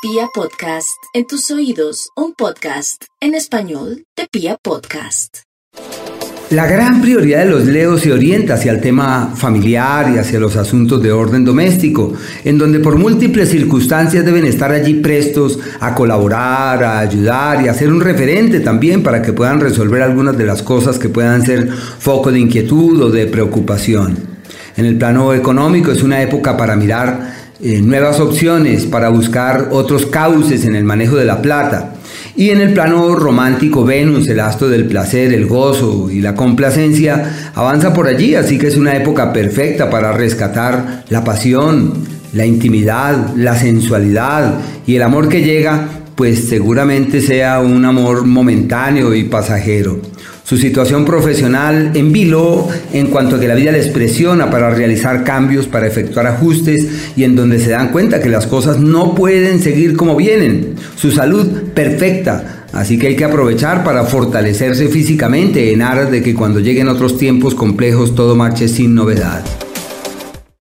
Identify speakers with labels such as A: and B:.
A: Pia Podcast, en tus oídos, un podcast en español de Pia Podcast.
B: La gran prioridad de los leos se orienta hacia el tema familiar y hacia los asuntos de orden doméstico, en donde por múltiples circunstancias deben estar allí prestos a colaborar, a ayudar y a ser un referente también para que puedan resolver algunas de las cosas que puedan ser foco de inquietud o de preocupación. En el plano económico es una época para mirar eh, nuevas opciones, para buscar otros cauces en el manejo de la plata. Y en el plano romántico, Venus, el astro del placer, el gozo y la complacencia, avanza por allí, así que es una época perfecta para rescatar la pasión, la intimidad, la sensualidad y el amor que llega, pues seguramente sea un amor momentáneo y pasajero. Su situación profesional en vilo en cuanto a que la vida les presiona para realizar cambios, para efectuar ajustes y en donde se dan cuenta que las cosas no pueden seguir como vienen. Su salud perfecta, Así que hay que aprovechar para fortalecerse físicamente en aras de que cuando lleguen otros tiempos complejos todo marche sin novedad.